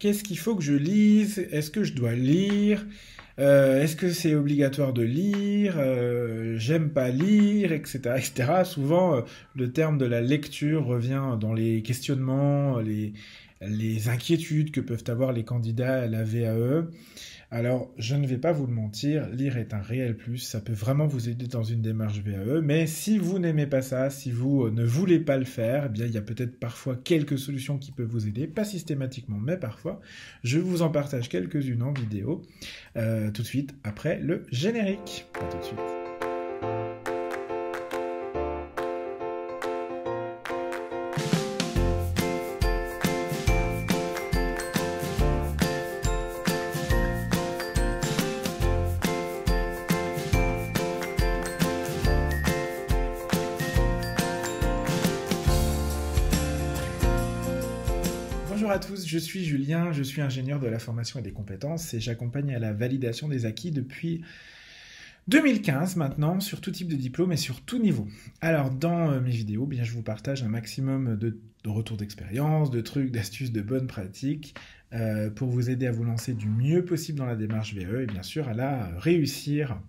qu'est-ce qu'il faut que je lise? Est-ce que je dois lire? Euh, Est-ce que c'est obligatoire de lire? Euh, J'aime pas lire, etc., etc. Souvent, euh, le terme de la lecture revient dans les questionnements, les, les inquiétudes que peuvent avoir les candidats à la VAE. Alors, je ne vais pas vous le mentir, lire est un réel plus, ça peut vraiment vous aider dans une démarche VAE, mais si vous n'aimez pas ça, si vous euh, ne voulez pas le faire, eh bien, il y a peut-être parfois quelques solutions qui peuvent vous aider, pas systématiquement, mais parfois. Je vous en partage quelques-unes en vidéo, euh, tout de suite après le générique. tout de suite. Bonjour à tous, je suis Julien, je suis ingénieur de la formation et des compétences et j'accompagne à la validation des acquis depuis 2015 maintenant sur tout type de diplôme et sur tout niveau. Alors dans euh, mes vidéos, bien je vous partage un maximum de, retours d'expérience, de trucs, d'astuces, de bonnes pratiques euh, pour vous aider à vous lancer du mieux possible dans la démarche VE et bien sûr à la réussir.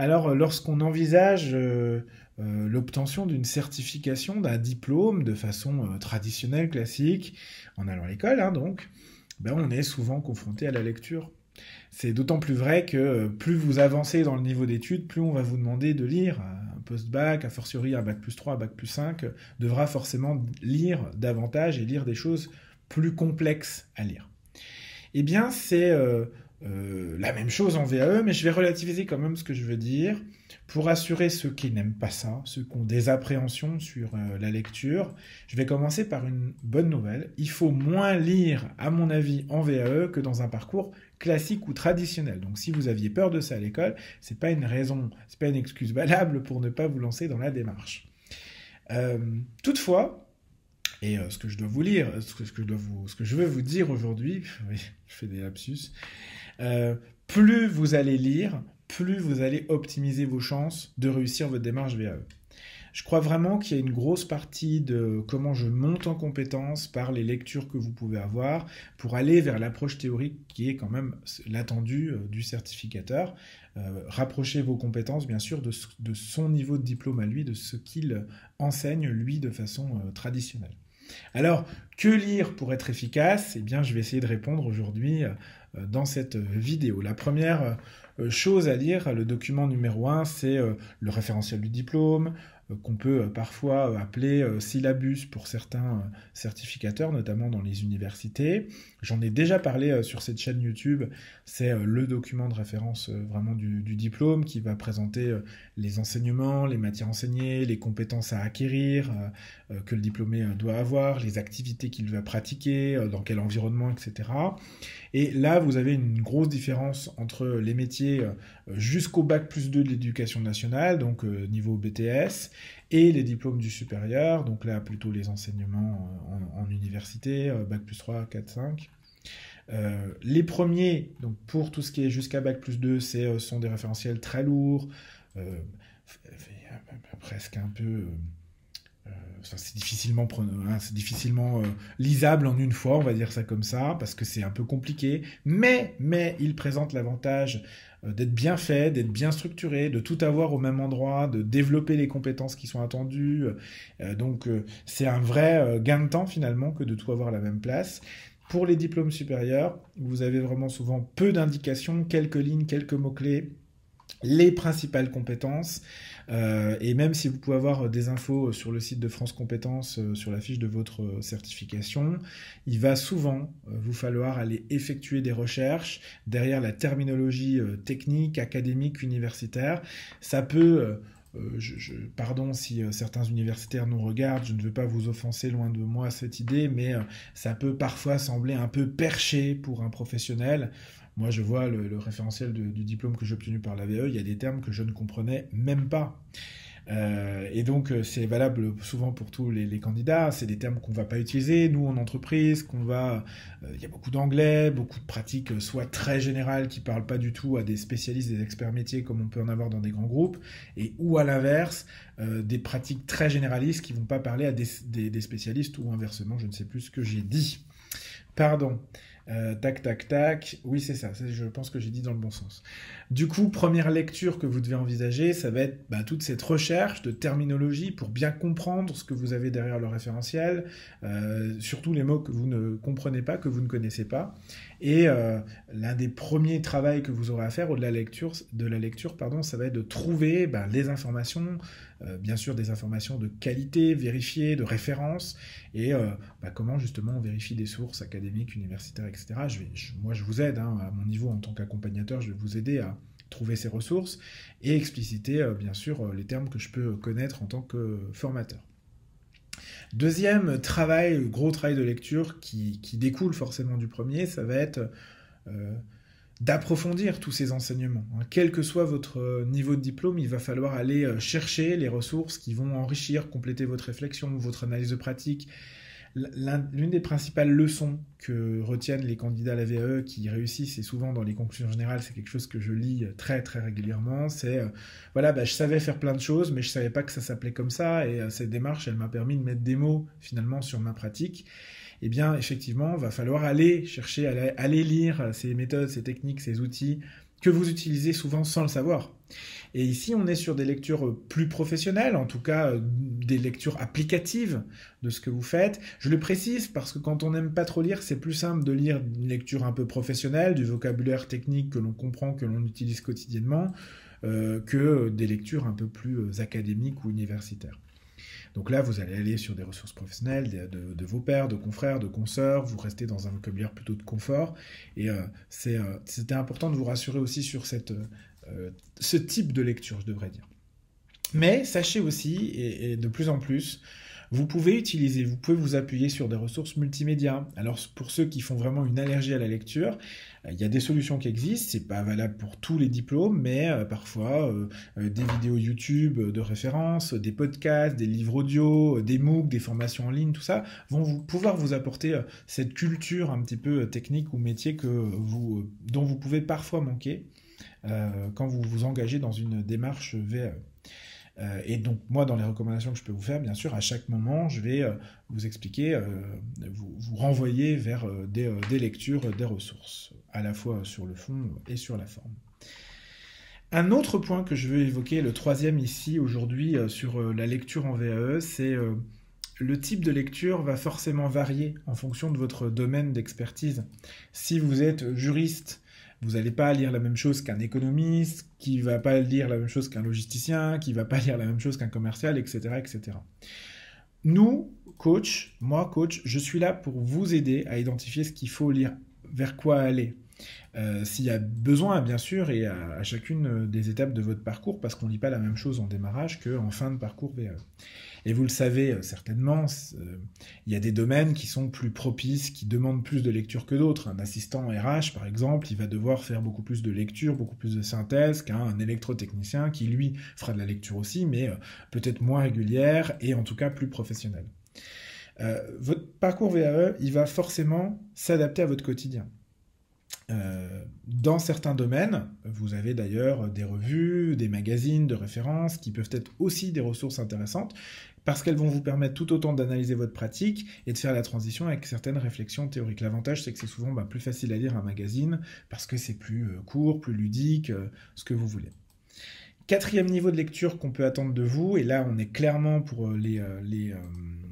Alors lorsqu'on envisage euh, euh, l'obtention d'une certification, d'un diplôme de façon euh, traditionnelle, classique, en allant à l'école, hein, donc, ben, on est souvent confronté à la lecture. C'est d'autant plus vrai que euh, plus vous avancez dans le niveau d'études, plus on va vous demander de lire. Un post-bac, a fortiori un bac plus 3, un bac plus 5, devra forcément lire davantage et lire des choses plus complexes à lire. Eh bien, c'est la même chose en VAE, mais je vais relativiser quand même ce que je veux dire. Pour assurer ceux qui n'aiment pas ça, ceux qui ont des appréhensions sur euh, la lecture, je vais commencer par une bonne nouvelle. Il faut moins lire, à mon avis, en VAE que dans un parcours classique ou traditionnel. Donc si vous aviez peur de ça à l'école, c'est pas une raison, c'est pas une excuse valable pour ne pas vous lancer dans la démarche. Euh, toutefois, et euh, ce que je dois vous lire, ce que, je, veux vous dire aujourd'hui, je fais des lapsus, plus vous allez lire, plus vous allez optimiser vos chances de réussir votre démarche VAE. Je crois vraiment qu'il y a une grosse partie de comment je monte en compétences par les lectures que vous pouvez avoir pour aller vers l'approche théorique qui est quand même l'attendu euh, du certificateur. Euh, rapprochez vos compétences, bien sûr, de, son niveau de diplôme à lui, de ce qu'il enseigne, lui, de façon euh, traditionnelle. Alors, que lire pour être efficace? Eh bien, je vais essayer de répondre aujourd'hui dans cette vidéo. La première euh, chose à lire. Le document numéro 1, c'est euh, le référentiel du diplôme, euh, qu'on peut parfois appeler syllabus pour certains certificateurs, notamment dans les universités. J'en ai déjà parlé sur cette chaîne YouTube. C'est le document de référence vraiment du, diplôme qui va présenter les enseignements, les matières enseignées, les compétences à acquérir que le diplômé doit avoir, les activités qu'il va pratiquer, dans quel environnement, etc. Et là, vous avez une grosse différence entre les métiers euh, jusqu'au bac plus 2 de l'éducation nationale, donc euh, niveau BTS, et les diplômes du supérieur, donc là plutôt les enseignements en, université, euh, bac plus 3, 4, 5. les premiers, donc pour tout ce qui est jusqu'à bac plus 2, c'est, sont des référentiels très lourds, presque un peu c'est difficilement, hein, euh, lisable en une fois, on va dire ça comme ça, parce que c'est un peu compliqué. Mais, mais il présente l'avantage euh, d'être bien fait, d'être bien structuré, de tout avoir au même endroit, de développer les compétences qui sont attendues. Euh, donc c'est un vrai gain de temps finalement que de tout avoir la même place. Pour les diplômes supérieurs, vous avez vraiment souvent peu d'indications, quelques lignes, quelques mots-clés les principales compétences. Euh, et même si vous pouvez avoir des infos sur le site de France Compétences, euh, sur la fiche de votre certification, il va souvent euh, vous falloir aller effectuer des recherches derrière la terminologie technique, académique, universitaire. Ça peut... je, pardon si certains universitaires nous regardent, je ne veux pas vous offenser loin de moi cette idée, mais ça peut parfois sembler un peu perché pour un professionnel. Moi, je vois le, référentiel du diplôme que j'ai obtenu par l'AVE, il y a des termes que je ne comprenais même pas. Euh, et donc, euh, c'est valable souvent pour tous les, candidats. C'est des termes qu'on ne va pas utiliser, nous, en entreprise, qu'on va... Euh, il y a beaucoup d'anglais, beaucoup de pratiques, soit très générales, qui ne parlent pas du tout à des spécialistes, des experts métiers, comme on peut en avoir dans des grands groupes, et ou à l'inverse, des pratiques très généralistes qui ne vont pas parler à des, des, spécialistes, ou inversement, je ne sais plus ce que j'ai dit. Pardon. Euh, tac, tac, tac. Oui, c'est ça. Je pense que j'ai dit dans le bon sens. Du coup, première lecture que vous devez envisager, ça va être bah, toute cette recherche de terminologie pour bien comprendre ce que vous avez derrière le référentiel, euh, surtout les mots que vous ne comprenez pas, que vous ne connaissez pas. Et euh, l'un des premiers travaux que vous aurez à faire au-delà de la lecture, pardon, ça va être de trouver bah, les informations, bien sûr des informations de qualité, vérifiées, de référence, et bah, comment justement on vérifie des sources académiques, universitaires, etc moi, je vous aide hein, à mon niveau en tant qu'accompagnateur, je vais vous aider à trouver ces ressources et expliciter, euh, bien sûr, euh, les termes que je peux connaître en tant que formateur. Deuxième travail, gros travail de lecture qui, découle forcément du premier, ça va être euh, d'approfondir tous ces enseignements. Hein. Quel que soit votre niveau de diplôme, il va falloir aller chercher les ressources qui vont enrichir, compléter votre réflexion, votre analyse de pratique, L'une des principales leçons que retiennent les candidats à la VAE qui réussissent, et souvent dans les conclusions générales, c'est quelque chose que je lis très très régulièrement, c'est euh, voilà, bah, je savais faire plein de choses, mais je savais pas que ça s'appelait comme ça, et euh, cette démarche, elle m'a permis de mettre des mots finalement sur ma pratique. Eh bien, effectivement, va falloir aller chercher, aller lire ces méthodes, ces techniques, ces outils que vous utilisez souvent sans le savoir. Et ici, on est sur des lectures plus professionnelles, en tout cas euh, des lectures applicatives de ce que vous faites. Je le précise parce que quand on n'aime pas trop lire, c'est plus simple de lire une lecture un peu professionnelle, du vocabulaire technique que l'on comprend, que l'on utilise quotidiennement, euh, que des lectures un peu plus euh, académiques ou universitaires. Donc là, vous allez aller sur des ressources professionnelles de, vos pairs, de confrères, de consoeurs, vous restez dans un vocabulaire plutôt de confort. Et c'était important de vous rassurer aussi sur euh, ce type de lecture, je devrais dire. Mais sachez aussi, et, de plus en plus, vous pouvez utiliser, vous pouvez vous appuyer sur des ressources multimédia. Alors pour ceux qui font vraiment une allergie à la lecture, euh, il y a des solutions qui existent. C'est pas valable pour tous les diplômes, mais euh, parfois des vidéos YouTube de référence, des podcasts, des livres audio, des MOOC, des formations en ligne, tout ça vont vous, pouvoir vous apporter cette culture un petit peu technique ou métier que dont vous pouvez parfois manquer. Euh, quand vous vous engagez dans une démarche VAE. Euh, et donc, moi, dans les recommandations que je peux vous faire, bien sûr, à chaque moment, je vais euh, vous expliquer, vous, vous, renvoyer vers des, des, lectures, des ressources, à la fois sur le fond et sur la forme. Un autre point que je veux évoquer, le troisième ici, aujourd'hui, sur la lecture en VAE, c'est le type de lecture va forcément varier en fonction de votre domaine d'expertise. Si vous êtes juriste, vous n'allez pas lire la même chose qu'un économiste, qui va pas lire la même chose qu'un logisticien, qui va pas lire la même chose qu'un commercial, etc., etc. Nous, coach, moi, coach, je suis là pour vous aider à identifier ce qu'il faut lire, vers quoi aller. Euh, s'il y a besoin, bien sûr, et à, chacune des étapes de votre parcours, parce qu'on ne lit pas la même chose en démarrage qu'en fin de parcours VAE. Et vous le savez euh, certainement, euh, il y a des domaines qui sont plus propices, qui demandent plus de lecture que d'autres. Un assistant RH, par exemple, il va devoir faire beaucoup plus de lecture, beaucoup plus de synthèse qu'un électrotechnicien qui, lui, fera de la lecture aussi, mais euh, peut-être moins régulière et en tout cas plus professionnelle. votre parcours VAE, il va forcément s'adapter à votre quotidien. Dans certains domaines, vous avez d'ailleurs des revues, des magazines de référence qui peuvent être aussi des ressources intéressantes parce qu'elles vont vous permettre tout autant d'analyser votre pratique et de faire la transition avec certaines réflexions théoriques. L'avantage, c'est que c'est souvent bah, plus facile à lire un magazine parce que c'est plus euh, court, plus ludique, euh, ce que vous voulez. Quatrième niveau de lecture qu'on peut attendre de vous, et là on est clairement pour euh, les, les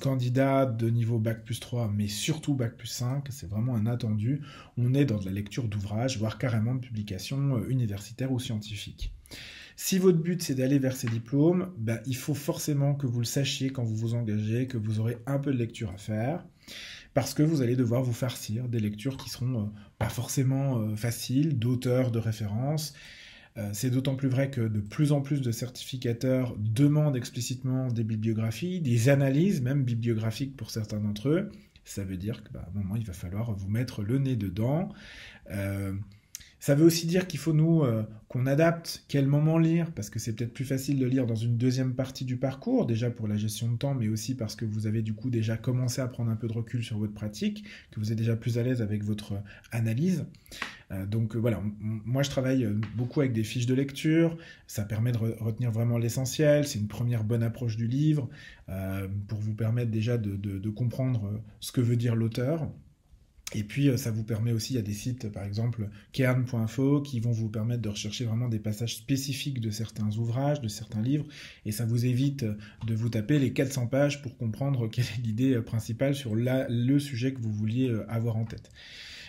candidats de niveau Bac plus 3, mais surtout Bac plus 5, c'est vraiment un attendu, on est dans de la lecture d'ouvrages, voire carrément de publications universitaires ou scientifiques. Si votre but c'est d'aller vers ces diplômes, ben, il faut forcément que vous le sachiez quand vous vous engagez, que vous aurez un peu de lecture à faire, parce que vous allez devoir vous farcir des lectures qui seront euh, pas forcément euh, faciles, d'auteurs de référence. Euh, c'est d'autant plus vrai que de plus en plus de certificateurs demandent explicitement des bibliographies, des analyses même bibliographiques pour certains d'entre eux. Ça veut dire qu'à bah, un moment, il va falloir vous mettre le nez dedans. Ça veut aussi dire qu'il faut nous euh, qu'on adapte quel moment lire, parce que c'est peut-être plus facile de lire dans une deuxième partie du parcours, déjà pour la gestion de temps, mais aussi parce que vous avez du coup déjà commencé à prendre un peu de recul sur votre pratique, que vous êtes déjà plus à l'aise avec votre analyse. Euh, donc voilà, moi je travaille euh, beaucoup avec des fiches de lecture, ça permet de retenir vraiment l'essentiel, c'est une première bonne approche du livre, pour vous permettre déjà de comprendre ce que veut dire l'auteur. Et puis, euh, ça vous permet aussi, il y a des sites, par exemple, kern.info, qui vont vous permettre de rechercher vraiment des passages spécifiques de certains ouvrages, de certains livres, et ça vous évite de vous taper les 400 pages pour comprendre quelle est l'idée euh, principale sur le sujet que vous vouliez euh, avoir en tête.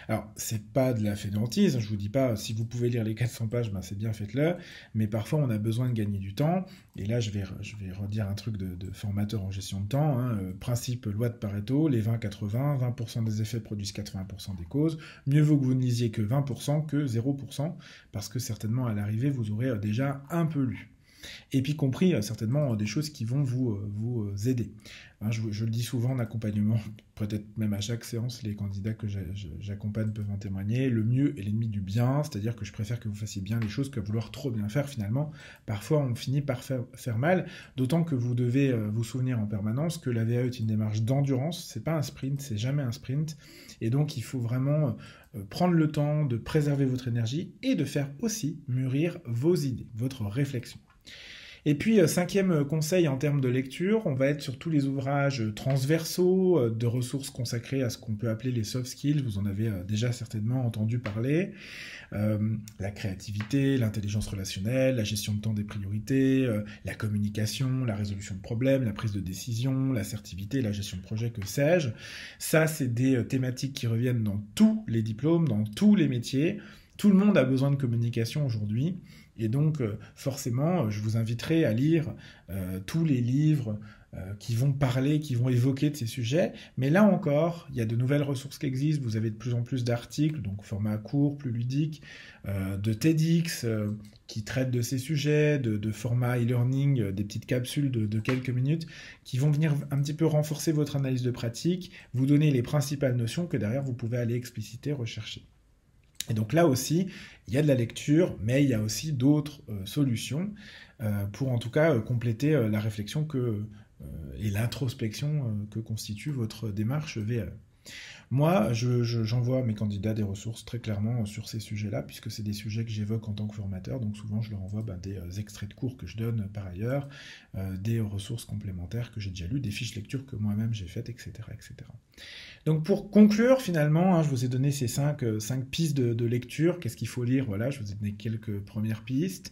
Alors, c'est pas de la fainéantise, je vous dis pas, si vous pouvez lire les 400 pages, ben c'est bien, faites-le, mais parfois on a besoin de gagner du temps, et là je vais, je vais redire un truc de, formateur en gestion de temps, hein, euh, principe loi de Pareto, les 20-80, 20%, des effets produisent 80% des causes, mieux vaut que vous ne lisiez que 20% que 0%, parce que certainement à l'arrivée vous aurez euh, déjà un peu lu et puis compris euh, certainement des choses qui vont vous, euh, vous euh, aider. Hein, je, le dis souvent en accompagnement, peut-être même à chaque séance, les candidats que j'accompagne peuvent en témoigner. Le mieux est l'ennemi du bien, c'est-à-dire que je préfère que vous fassiez bien les choses que vouloir trop bien faire finalement. Parfois, on finit par faire, mal, d'autant que vous devez vous souvenir en permanence que la VAE est une démarche d'endurance, c'est pas un sprint, c'est jamais un sprint, et donc il faut vraiment prendre le temps de préserver votre énergie et de faire aussi mûrir vos idées, votre réflexion. Et puis, euh, cinquième euh, conseil en termes de lecture, on va être sur tous les ouvrages euh, transversaux de ressources consacrées à ce qu'on peut appeler les soft skills. Vous en avez déjà certainement entendu parler. la créativité, l'intelligence relationnelle, la gestion de temps des priorités, la communication, la résolution de problèmes, la prise de décision, l'assertivité, la gestion de projet, que sais-je. Ça, c'est des thématiques qui reviennent dans tous les diplômes, dans tous les métiers. Tout le monde a besoin de communication aujourd'hui. Et donc, euh, forcément, je vous inviterai à lire euh, tous les livres euh, qui vont parler, qui vont évoquer de ces sujets. Mais là encore, il y a de nouvelles ressources qui existent. Vous avez de plus en plus d'articles, donc format court, plus ludique, de TEDx qui traitent de ces sujets, de, format e-learning, des petites capsules de, de, quelques minutes, qui vont venir un petit peu renforcer votre analyse de pratique, vous donner les principales notions que derrière vous pouvez aller expliciter, rechercher. Et donc là aussi, il y a de la lecture, mais il y a aussi d'autres euh, solutions euh, pour en tout cas euh, compléter la réflexion que, et l'introspection que constitue votre démarche VAE. Moi, j'envoie mes candidats des ressources très clairement sur ces sujets-là, puisque c'est des sujets que j'évoque en tant que formateur, donc souvent je leur envoie ben, des extraits de cours que je donne par ailleurs, des ressources complémentaires que j'ai déjà lues, des fiches lecture que moi-même j'ai faites, etc., etc. Donc pour conclure, finalement, hein, je vous ai donné ces cinq, euh, cinq pistes de, lecture. Qu'est-ce qu'il faut lire? Voilà, je vous ai donné quelques premières pistes.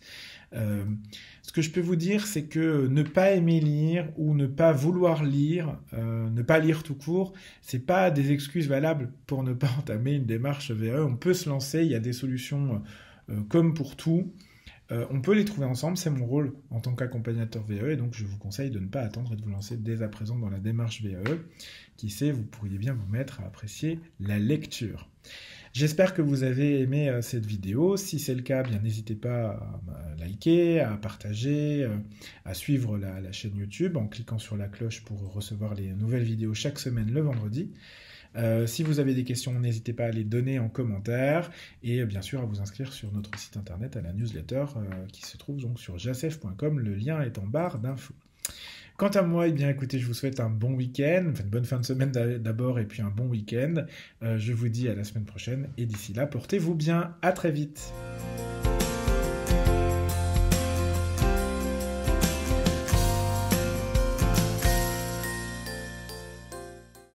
Euh, ce que je peux vous dire, c'est que ne pas aimer lire ou ne pas vouloir lire, euh, ne pas lire tout court, c'est pas des excuses valables pour ne pas entamer une démarche VE. On peut se lancer, il y a des solutions comme pour tout. Euh, on peut les trouver ensemble, c'est mon rôle en tant qu'accompagnateur VAE, et donc je vous conseille de ne pas attendre et de vous lancer dès à présent dans la démarche VAE. Qui sait, vous pourriez bien vous mettre à apprécier la lecture. J'espère que vous avez aimé euh, cette vidéo. Si c'est le cas, bien n'hésitez pas à liker, à partager, euh, à suivre la chaîne YouTube en cliquant sur la cloche pour recevoir les nouvelles vidéos chaque semaine le vendredi. Euh, si vous avez des questions, n'hésitez pas à les donner en commentaire et bien sûr à vous inscrire sur notre site internet à la newsletter qui se trouve donc sur jasef.com. Le lien est en barre d'infos. Quant à moi, eh bien écoutez, je vous souhaite un bon week-end, une bonne fin de semaine d'abord et puis un bon week-end. Euh, je vous dis à la semaine prochaine et d'ici là, portez-vous bien. À très vite.